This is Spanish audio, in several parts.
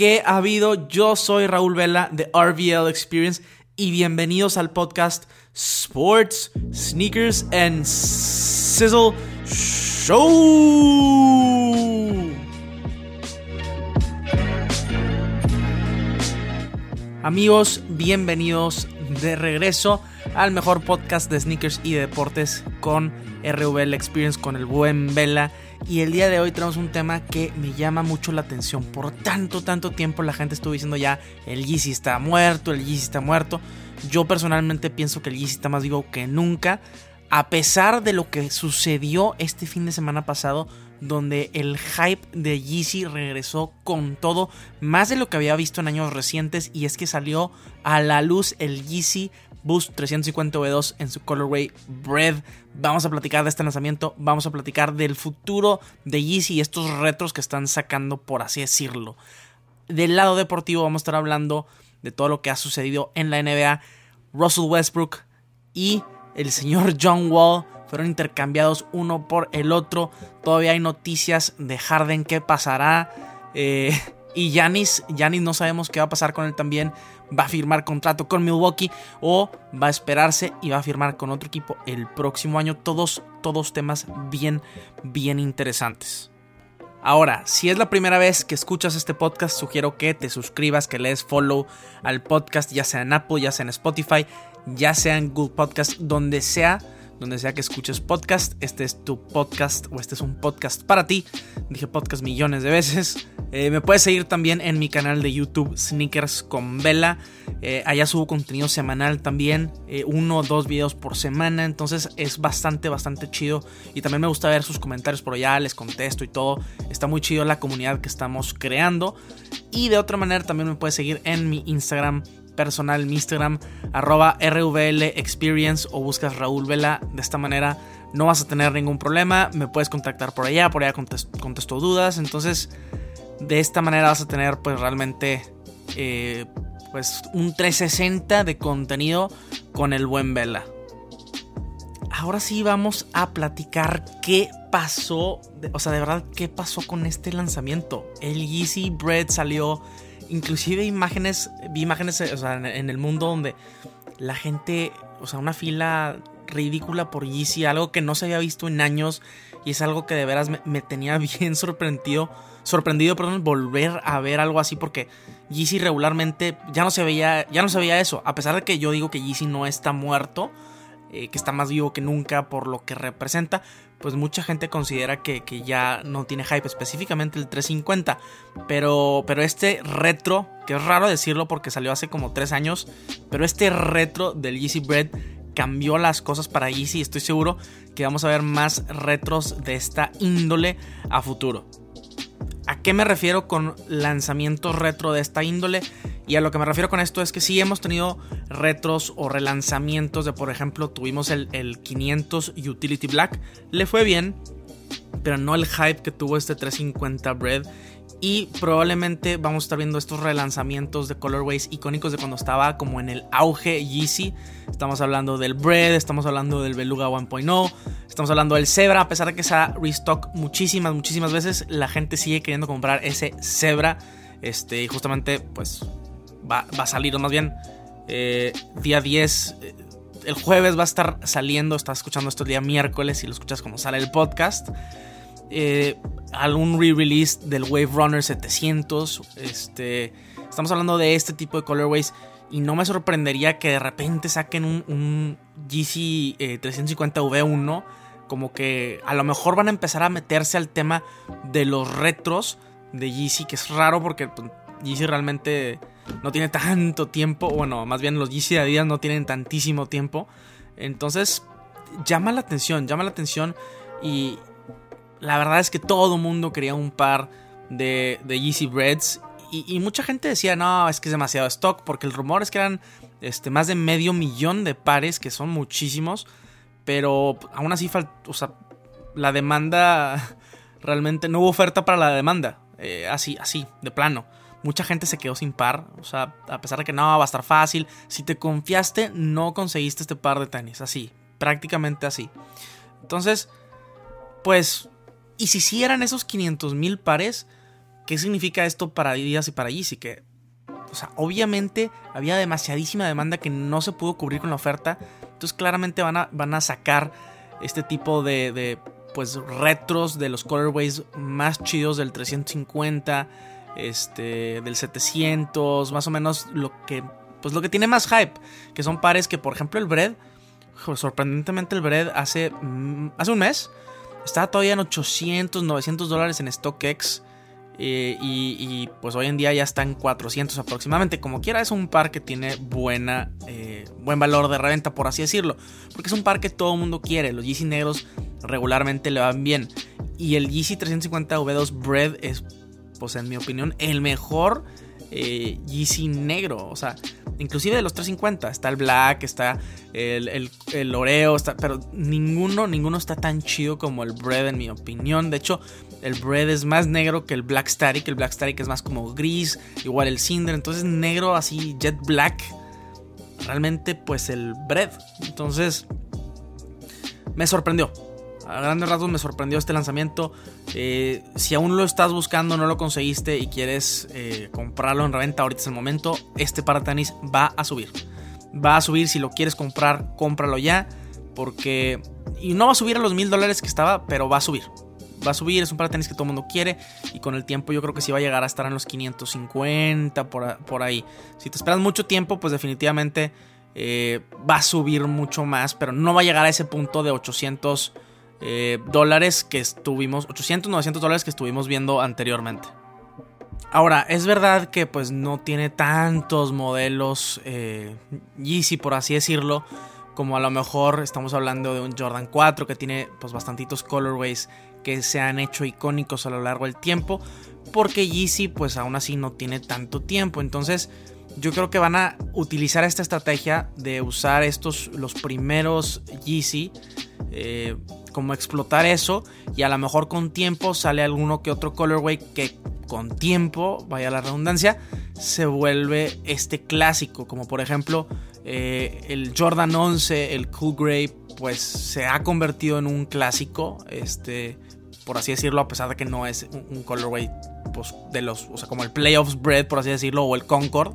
¿Qué ha habido? Yo soy Raúl Vela de RVL Experience y bienvenidos al podcast Sports, Sneakers and Sizzle Show. Amigos, bienvenidos de regreso al mejor podcast de sneakers y de deportes con RVL Experience con el buen Vela. Y el día de hoy tenemos un tema que me llama mucho la atención. Por tanto, tanto tiempo la gente estuvo diciendo ya el Yeezy está muerto, el Yeezy está muerto. Yo personalmente pienso que el Yeezy está más vivo que nunca. A pesar de lo que sucedió este fin de semana pasado, donde el hype de Yeezy regresó con todo, más de lo que había visto en años recientes, y es que salió a la luz el Yeezy Boost 350 V2 en su colorway Bread. Vamos a platicar de este lanzamiento, vamos a platicar del futuro de Yeezy y estos retros que están sacando, por así decirlo. Del lado deportivo vamos a estar hablando de todo lo que ha sucedido en la NBA. Russell Westbrook y el señor John Wall fueron intercambiados uno por el otro. Todavía hay noticias de Harden, qué pasará. Eh, y Yanis, Yanis no sabemos qué va a pasar con él también va a firmar contrato con Milwaukee o va a esperarse y va a firmar con otro equipo el próximo año. Todos, todos temas bien, bien interesantes. Ahora, si es la primera vez que escuchas este podcast, sugiero que te suscribas, que le des follow al podcast, ya sea en Apple, ya sea en Spotify, ya sea en Google Podcast, donde sea donde sea que escuches podcast. Este es tu podcast o este es un podcast para ti. Dije podcast millones de veces. Eh, me puedes seguir también en mi canal de YouTube Sneakers con Vela. Eh, allá subo contenido semanal también, eh, uno o dos videos por semana. Entonces es bastante, bastante chido. Y también me gusta ver sus comentarios por allá, les contesto y todo. Está muy chido la comunidad que estamos creando. Y de otra manera también me puedes seguir en mi Instagram personal, mi Instagram, arroba RVL Experience o buscas Raúl Vela. De esta manera no vas a tener ningún problema. Me puedes contactar por allá, por allá contesto, dudas. Entonces, de esta manera vas a tener pues realmente eh, pues un 360 de contenido con el buen Vela. Ahora sí vamos a platicar qué pasó, o sea, de verdad, qué pasó con este lanzamiento. El Yeezy Bread salió inclusive imágenes, vi imágenes sea, en el mundo donde la gente, o sea, una fila ridícula por Yeezy, algo que no se había visto en años y es algo que de veras me, tenía bien sorprendido, sorprendido, perdón, volver a ver algo así porque Yeezy regularmente ya no se veía, ya no se veía eso, a pesar de que yo digo que Yeezy no está muerto, eh, que está más vivo que nunca por lo que representa, pues mucha gente considera que, ya no tiene hype, específicamente el 350. Pero, pero este retro, que es raro decirlo porque salió hace como 3 años, pero este retro del Yeezy Bread cambió las cosas para Yeezy. Estoy seguro que vamos a ver más retros de esta índole a futuro. ¿A qué me refiero con lanzamientos retro de esta índole? Y a lo que me refiero con esto es que sí hemos tenido retros o relanzamientos de, por ejemplo, tuvimos el, el 500 Utility Black, le fue bien, pero no el hype que tuvo este 350 Bread. Y probablemente vamos a estar viendo estos relanzamientos de colorways icónicos de cuando estaba como en el auge Yeezy. Estamos hablando del Bread, estamos hablando del Beluga 1.0, estamos hablando del Zebra. A pesar de que se ha restock muchísimas, muchísimas veces, la gente sigue queriendo comprar ese Zebra. Este, y justamente, pues va, a salir, o más bien, eh, día 10. Eh, el jueves va a estar saliendo, estás escuchando esto el día miércoles y lo escuchas como sale el podcast. Eh, algún re-release del Wave Runner 700. Este, estamos hablando de este tipo de colorways. Y no me sorprendería que de repente saquen un, un GC 350 V1. Como que a lo mejor van a empezar a meterse al tema de los retros de Yeezy. Que es raro porque pues, Yeezy realmente no tiene tanto tiempo. Bueno, más bien los Yeezy de Adidas no tienen tantísimo tiempo. Entonces, llama la atención, llama la atención. Y, la verdad es que todo mundo quería un par de, de Yeezy Breads. Y, mucha gente decía, no, es que es demasiado stock. Porque el rumor es que eran este, más de medio millón de pares, que son muchísimos. Pero aún así, o la demanda, realmente no hubo oferta para la demanda. Eh, así, así, de plano. Mucha gente se quedó sin par. O sea, a pesar de que no va a estar fácil. Si te confiaste, no conseguiste este par de tenis. Así, prácticamente así. Entonces, pues y si hicieran eran esos 500 mil pares, ¿qué significa esto para Adidas y para Yeezy? Que, o sea, obviamente había demasiadísima demanda que no se pudo cubrir con la oferta. Entonces claramente van a, van a sacar este tipo de, de pues retros de los colorways más chidos del 350, este, del 700, más o menos lo que, pues lo que tiene más hype, que son pares que, por ejemplo, el Bread, sorprendentemente el Bread hace, mm, hace un mes estaba todavía en 800, 900 dólares en StockX. Eh, y, pues hoy en día ya está en 400 aproximadamente. Como quiera, es un par que tiene buena, eh, buen valor de reventa, por así decirlo. Porque es un par que todo el mundo quiere. Los Yeezy negros regularmente le van bien. Y el Yeezy 350 V2 Bread es, pues en mi opinión, el mejor eh, Yeezy negro. O sea, inclusive de los 350. Está el Black, está el, el, Oreo, está, pero ninguno, ninguno está tan chido como el Bread en mi opinión. De hecho, el Bread es más negro que el Black Static. El Black Static es más como gris, igual el Cinder. Entonces negro así, jet black. Realmente pues el Bread. Entonces me sorprendió a grandes rasgos me sorprendió este lanzamiento. Eh, si aún lo estás buscando, no lo conseguiste y quieres eh, comprarlo en reventa, ahorita es el momento. Este par tenis va a subir. Va a subir, si lo quieres comprar, cómpralo ya. Porque... Y no va a subir a los mil dólares que estaba, pero va a subir. Va a subir, es un par tenis que todo el mundo quiere. Y con el tiempo yo creo que sí va a llegar a estar en los 550, por, por ahí. Si te esperas mucho tiempo, pues definitivamente... Eh, va a subir mucho más, pero no va a llegar a ese punto de 800 eh, dólares que estuvimos, 800, 900 dólares que estuvimos viendo anteriormente. Ahora, es verdad que pues no tiene tantos modelos eh, Yeezy, por así decirlo, como a lo mejor estamos hablando de un Jordan 4 que tiene pues bastantitos colorways que se han hecho icónicos a lo largo del tiempo, porque Yeezy pues aún así no tiene tanto tiempo, entonces yo creo que van a utilizar esta estrategia de usar estos los primeros Yeezy eh, como explotar eso y a lo mejor con tiempo sale alguno que otro colorway que con tiempo, vaya la redundancia, se vuelve este clásico, como por ejemplo eh, el Jordan 11, el Cool Grey, pues se ha convertido en un clásico, este, por así decirlo, a pesar de que no es un, colorway pues, de los, o sea, como el Playoffs Bread, por así decirlo, o el Concord.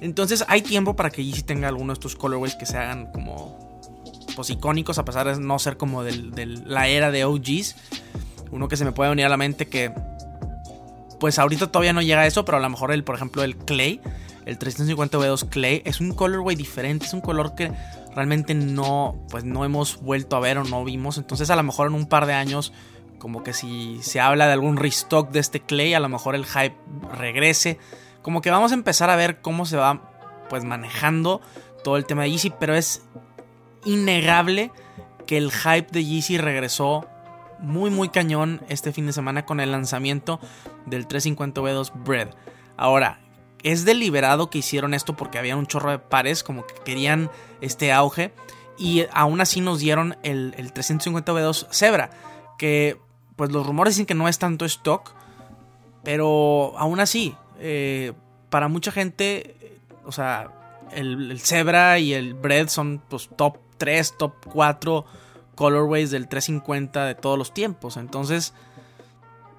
Entonces hay tiempo para que Yeezy tenga alguno de estos colorways que se hagan como pues, icónicos, a pesar de no ser como de la era de OGs. Uno que se me puede venir a la mente que, pues ahorita todavía no llega a eso, pero a lo mejor el, por ejemplo, el Clay, el 350 V2 Clay, es un colorway diferente, es un color que realmente no, pues no hemos vuelto a ver o no vimos. Entonces a lo mejor en un par de años, como que si se habla de algún restock de este Clay, a lo mejor el hype regrese. Como que vamos a empezar a ver cómo se va pues manejando todo el tema de Yeezy, pero es innegable que el hype de Yeezy regresó muy muy cañón este fin de semana con el lanzamiento del 350V2 Bread. Ahora, es deliberado que hicieron esto porque había un chorro de pares como que querían este auge y aún así nos dieron el, 350V2 Zebra que pues los rumores dicen que no es tanto stock pero aún así eh, para mucha gente o sea el, el Zebra y el Bread son pues top 3, top 4 colorways del 350 de todos los tiempos. Entonces,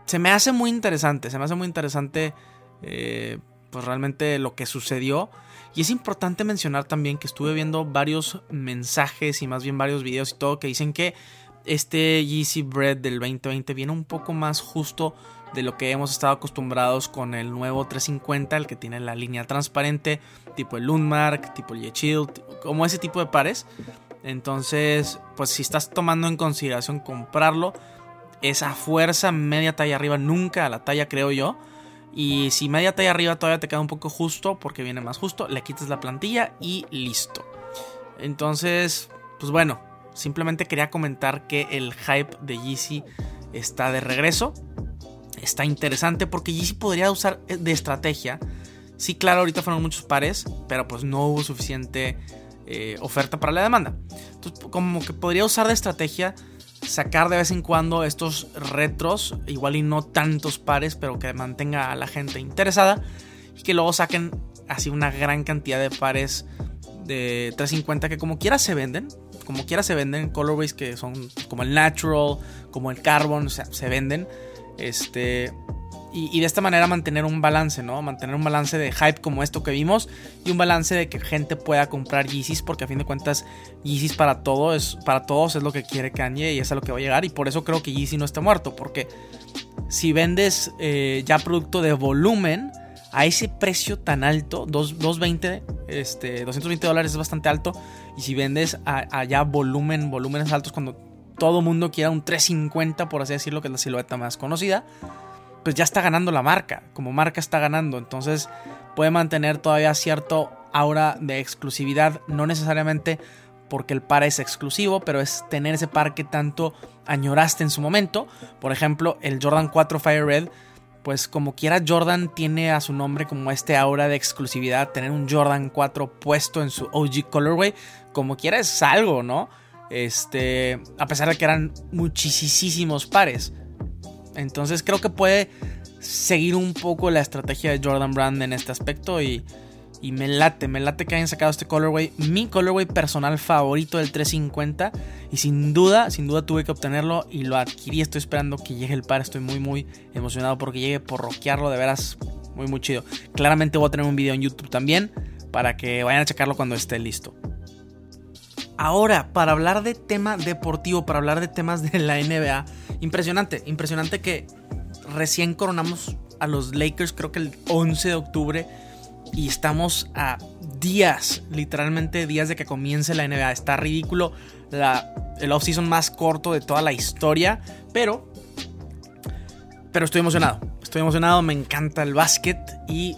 se me hace muy interesante, se me hace muy interesante eh, pues realmente lo que sucedió. Y es importante mencionar también que estuve viendo varios mensajes y más bien varios videos y todo que dicen que este Yeezy Bread del 2020 viene un poco más justo de lo que hemos estado acostumbrados con el nuevo 350, el que tiene la línea transparente, tipo el Lundmark, tipo el Yechill, como ese tipo de pares. Entonces, pues si estás tomando en consideración comprarlo, esa fuerza media talla arriba, nunca a la talla creo yo. Y si media talla arriba todavía te queda un poco justo, porque viene más justo, le quitas la plantilla y listo. Entonces, pues bueno, simplemente quería comentar que el hype de Yeezy está de regreso. Está interesante porque Yeezy podría usar de estrategia. Sí, claro, ahorita fueron muchos pares, pero pues no hubo suficiente eh, oferta para la demanda. Entonces, como que podría usar de estrategia sacar de vez en cuando estos retros, igual y no tantos pares, pero que mantenga a la gente interesada y que luego saquen así una gran cantidad de pares de 350 que como quiera se venden, como quiera se venden colorways que son como el natural, como el carbon, o sea, se venden. Este y, de esta manera mantener un balance, ¿no? Mantener un balance de hype como esto que vimos y un balance de que gente pueda comprar Yeezys porque a fin de cuentas Yeezys para todo es para todos es lo que quiere Kanye y es a lo que va a llegar y por eso creo que Yeezy no está muerto porque si vendes eh, ya producto de volumen a ese precio tan alto, 220, este, 220 dólares es bastante alto y si vendes a, ya volumen, volúmenes altos cuando todo mundo quiera un 350 por así decirlo que es la silueta más conocida pues ya está ganando la marca, como marca está ganando, entonces puede mantener todavía cierto aura de exclusividad, no necesariamente porque el par es exclusivo, pero es tener ese par que tanto añoraste en su momento. Por ejemplo, el Jordan 4 Fire Red, pues como quiera Jordan tiene a su nombre como este aura de exclusividad, tener un Jordan 4 puesto en su OG colorway, como quiera es algo, ¿no? Este, a pesar de que eran muchísimos pares. Entonces creo que puede seguir un poco la estrategia de Jordan Brand en este aspecto y, me late, me late que hayan sacado este colorway, mi colorway personal favorito del 350 y sin duda, sin duda tuve que obtenerlo y lo adquirí, estoy esperando que llegue el par, estoy muy muy emocionado porque llegue por rockearlo, de veras muy muy chido. Claramente voy a tener un video en YouTube también para que vayan a checarlo cuando esté listo. Ahora, para hablar de tema deportivo, para hablar de temas de la NBA, Impresionante, impresionante que recién coronamos a los Lakers, creo que el 11 de octubre, y estamos a días, literalmente días de que comience la NBA. Está ridículo la, el offseason más corto de toda la historia, pero, pero estoy emocionado. Estoy emocionado, me encanta el básquet y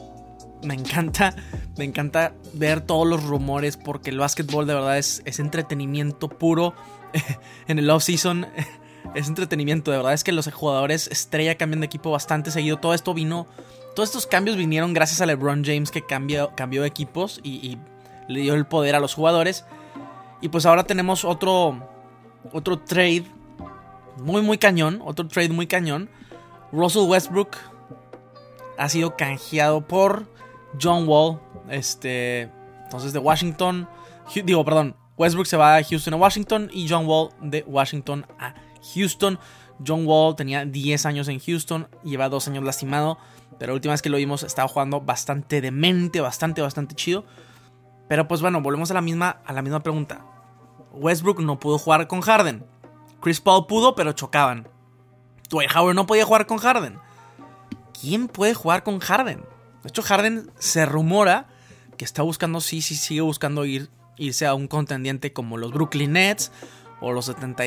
me encanta, me encanta ver todos los rumores porque el básquetbol de verdad es, es entretenimiento puro en el offseason es entretenimiento. De verdad es que los jugadores estrella cambian de equipo bastante seguido. Todo esto vino. Todos estos cambios vinieron gracias a LeBron James que cambió, cambió de equipos y, le dio el poder a los jugadores. Y pues ahora tenemos otro. Otro trade. Muy, muy cañón. Otro trade muy cañón. Russell Westbrook ha sido canjeado por John Wall. Este. Entonces de Washington. Digo, perdón. Westbrook se va a Houston a Washington. Y John Wall de Washington a Houston. John Wall tenía 10 años en Houston, lleva 2 años lastimado, pero la última vez que lo vimos estaba jugando bastante demente, bastante, bastante chido. Pero pues bueno, volvemos a la misma, a la misma pregunta. Westbrook no pudo jugar con Harden. Chris Paul pudo, pero chocaban. Dwight Howard no podía jugar con Harden. ¿Quién puede jugar con Harden? De hecho, Harden se rumora que está buscando, sí, sí, sigue buscando ir, irse a un contendiente como los Brooklyn Nets o los 70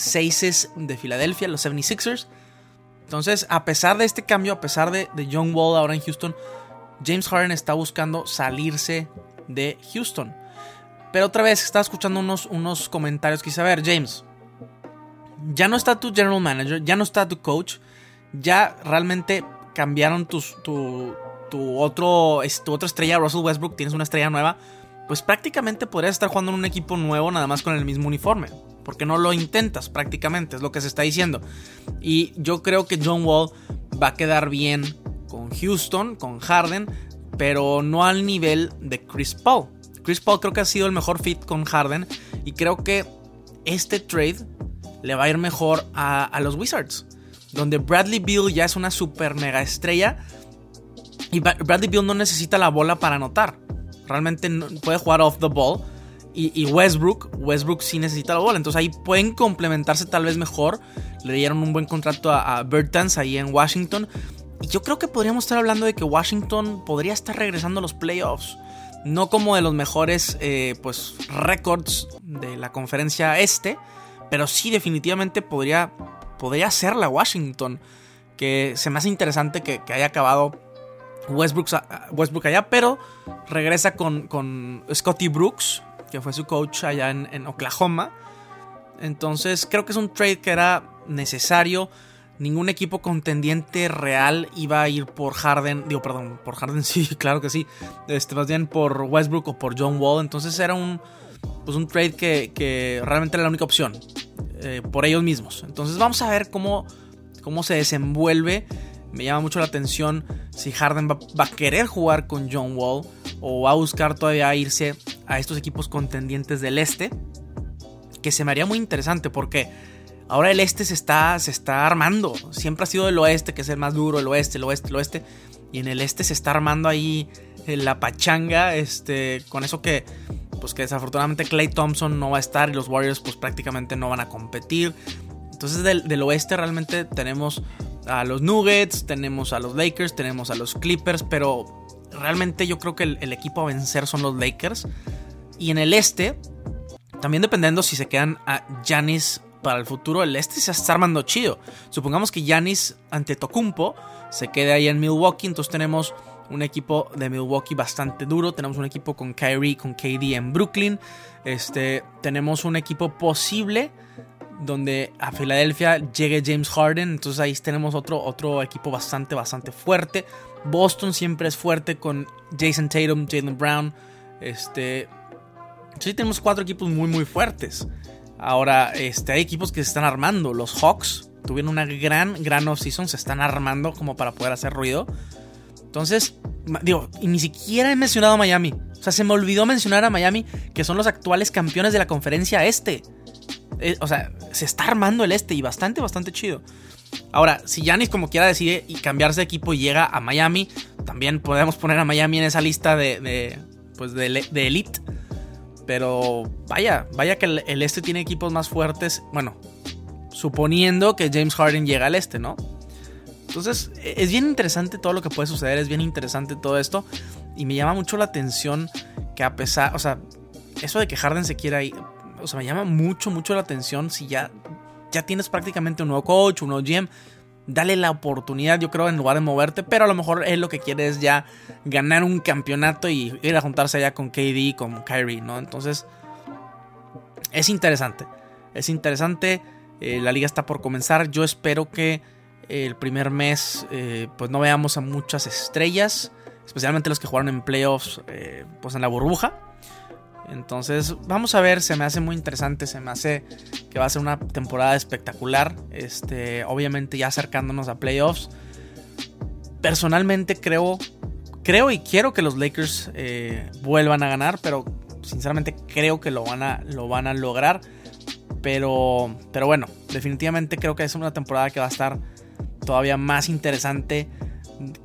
Seises de Filadelfia, los 76ers. Entonces, a pesar de este cambio, a pesar de, de John Wall ahora en Houston, James Harden está buscando salirse de Houston. Pero otra vez estaba escuchando unos, unos comentarios que dice, a ver, James, ya no está tu general manager, ya no está tu coach, ya realmente cambiaron tus, tu, tu, otro, tu otra estrella, Russell Westbrook, tienes una estrella nueva, pues prácticamente podrías estar jugando en un equipo nuevo nada más con el mismo uniforme porque no lo intentas prácticamente, es lo que se está diciendo. Y yo creo que John Wall va a quedar bien con Houston, con Harden, pero no al nivel de Chris Paul. Chris Paul creo que ha sido el mejor fit con Harden y creo que este trade le va a ir mejor a, los Wizards, donde Bradley Beal ya es una super mega estrella y Bradley Beal no necesita la bola para anotar. Realmente puede jugar off the ball y, Westbrook, Westbrook sí necesita la bola. Entonces ahí pueden complementarse tal vez mejor. Le dieron un buen contrato a, a Bertans ahí en Washington. Y yo creo que podríamos estar hablando de que Washington podría estar regresando a los playoffs. No como de los mejores eh, pues, récords de la conferencia este. Pero sí definitivamente podría, podría ser la Washington. Que se me hace interesante que, haya acabado Westbrook, Westbrook allá. Pero regresa con, con Scotty Brooks que fue su coach allá en, Oklahoma. Entonces creo que es un trade que era necesario. Ningún equipo contendiente real iba a ir por Harden. Digo, perdón, por Harden sí, claro que sí. Este, más bien por Westbrook o por John Wall. Entonces era un, pues un trade que, realmente era la única opción. Eh, por ellos mismos. Entonces vamos a ver cómo, cómo se desenvuelve. Me llama mucho la atención si Harden va, va, a querer jugar con John Wall o va a buscar todavía irse a estos equipos contendientes del este. Que se me haría muy interesante porque ahora el este se está, se está armando. Siempre ha sido el oeste, que es el más duro, el oeste, el oeste, el oeste. Y en el este se está armando ahí eh, la pachanga, este, con eso que, pues que desafortunadamente Clay Thompson no va a estar y los Warriors pues prácticamente no van a competir. Entonces del, oeste realmente tenemos a los Nuggets, tenemos a los Lakers, tenemos a los Clippers, pero realmente yo creo que el, el equipo a vencer son los Lakers. Y en el este, también dependiendo si se quedan a Giannis para el futuro, el este se está armando chido. Supongamos que Giannis ante Tocumpo se quede ahí en Milwaukee, entonces tenemos un equipo de Milwaukee bastante duro, tenemos un equipo con Kyrie, con KD en Brooklyn, este, tenemos un equipo posible donde a Filadelfia llegue James Harden, entonces ahí tenemos otro, otro equipo bastante, bastante fuerte. Boston siempre es fuerte con Jason Tatum, Jalen Brown, este, sí tenemos cuatro equipos muy, muy fuertes. Ahora, este, hay equipos que se están armando. Los Hawks tuvieron una gran, gran offseason. Se están armando como para poder hacer ruido. Entonces, digo, y ni siquiera he mencionado a Miami. O sea, se me olvidó mencionar a Miami, que son los actuales campeones de la conferencia este. Eh, o sea, se está armando el este y bastante, bastante chido. Ahora, si Yanis como quiera decide cambiarse de equipo y llega a Miami, también podemos poner a Miami en esa lista de, pues de elite. Pero vaya, vaya que el, este tiene equipos más fuertes. Bueno, suponiendo que James Harden llega al este, ¿no? Entonces, es bien interesante todo lo que puede suceder, es bien interesante todo esto. Y me llama mucho la atención que a pesar, o sea, eso de que Harden se quiera ir, o sea, me llama mucho, mucho la atención si ya, ya tienes prácticamente un nuevo coach, un nuevo GM dale la oportunidad, yo creo, en lugar de moverte, pero a lo mejor él lo que quiere es ya ganar un campeonato y ir a juntarse allá con KD, con Kyrie, ¿no? Entonces, es interesante, es interesante, eh, la liga está por comenzar, yo espero que el primer mes eh, pues no veamos a muchas estrellas, especialmente los que jugaron en playoffs, eh, pues en la burbuja. Entonces, vamos a ver, se me hace muy interesante, se me hace que va a ser una temporada espectacular. Este, obviamente ya acercándonos a playoffs. Personalmente creo, creo y quiero que los Lakers eh, vuelvan a ganar, pero sinceramente creo que lo van a, lo van a lograr. Pero, pero bueno, definitivamente creo que es una temporada que va a estar todavía más interesante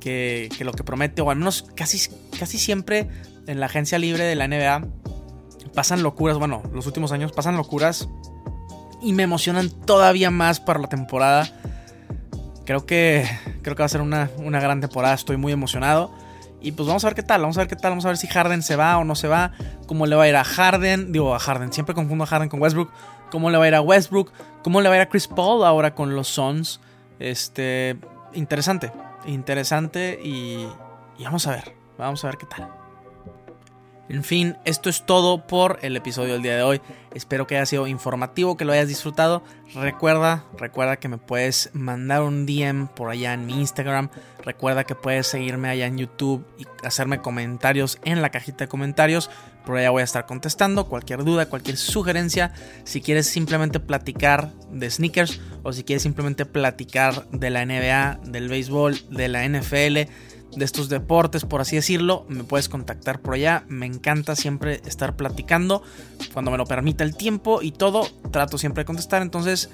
que, que lo que promete, o al menos casi, casi siempre en la agencia libre de la NBA pasan locuras, bueno, los últimos años pasan locuras y me emocionan todavía más para la temporada. Creo que, creo que va a ser una, gran temporada, estoy muy emocionado. Y pues vamos a ver qué tal, vamos a ver qué tal, vamos a ver si Harden se va o no se va, cómo le va a ir a Harden, digo a Harden, siempre confundo a Harden con Westbrook, cómo le va a ir a Westbrook, cómo le va a ir a Chris Paul ahora con los Suns. Este, interesante, interesante y, y vamos a ver, vamos a ver qué tal. En fin, esto es todo por el episodio del día de hoy. Espero que haya sido informativo, que lo hayas disfrutado. Recuerda, recuerda que me puedes mandar un DM por allá en mi Instagram. Recuerda que puedes seguirme allá en YouTube y hacerme comentarios en la cajita de comentarios. Por allá voy a estar contestando cualquier duda, cualquier sugerencia. Si quieres simplemente platicar de sneakers o si quieres simplemente platicar de la NBA, del béisbol, de la NFL de estos deportes, por así decirlo, me puedes contactar por allá. Me encanta siempre estar platicando cuando me lo permita el tiempo y todo. Trato siempre de contestar. Entonces,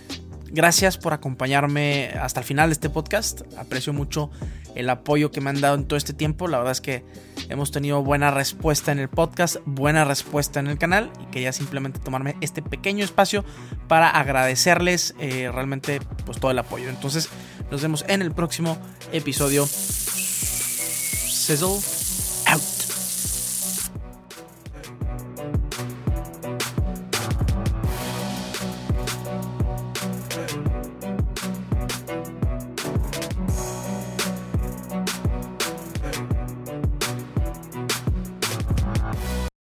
gracias por acompañarme hasta el final de este podcast. Aprecio mucho el apoyo que me han dado en todo este tiempo. La verdad es que hemos tenido buena respuesta en el podcast, buena respuesta en el canal y quería simplemente tomarme este pequeño espacio para agradecerles eh, realmente pues todo el apoyo. Entonces nos vemos en el próximo episodio sizzle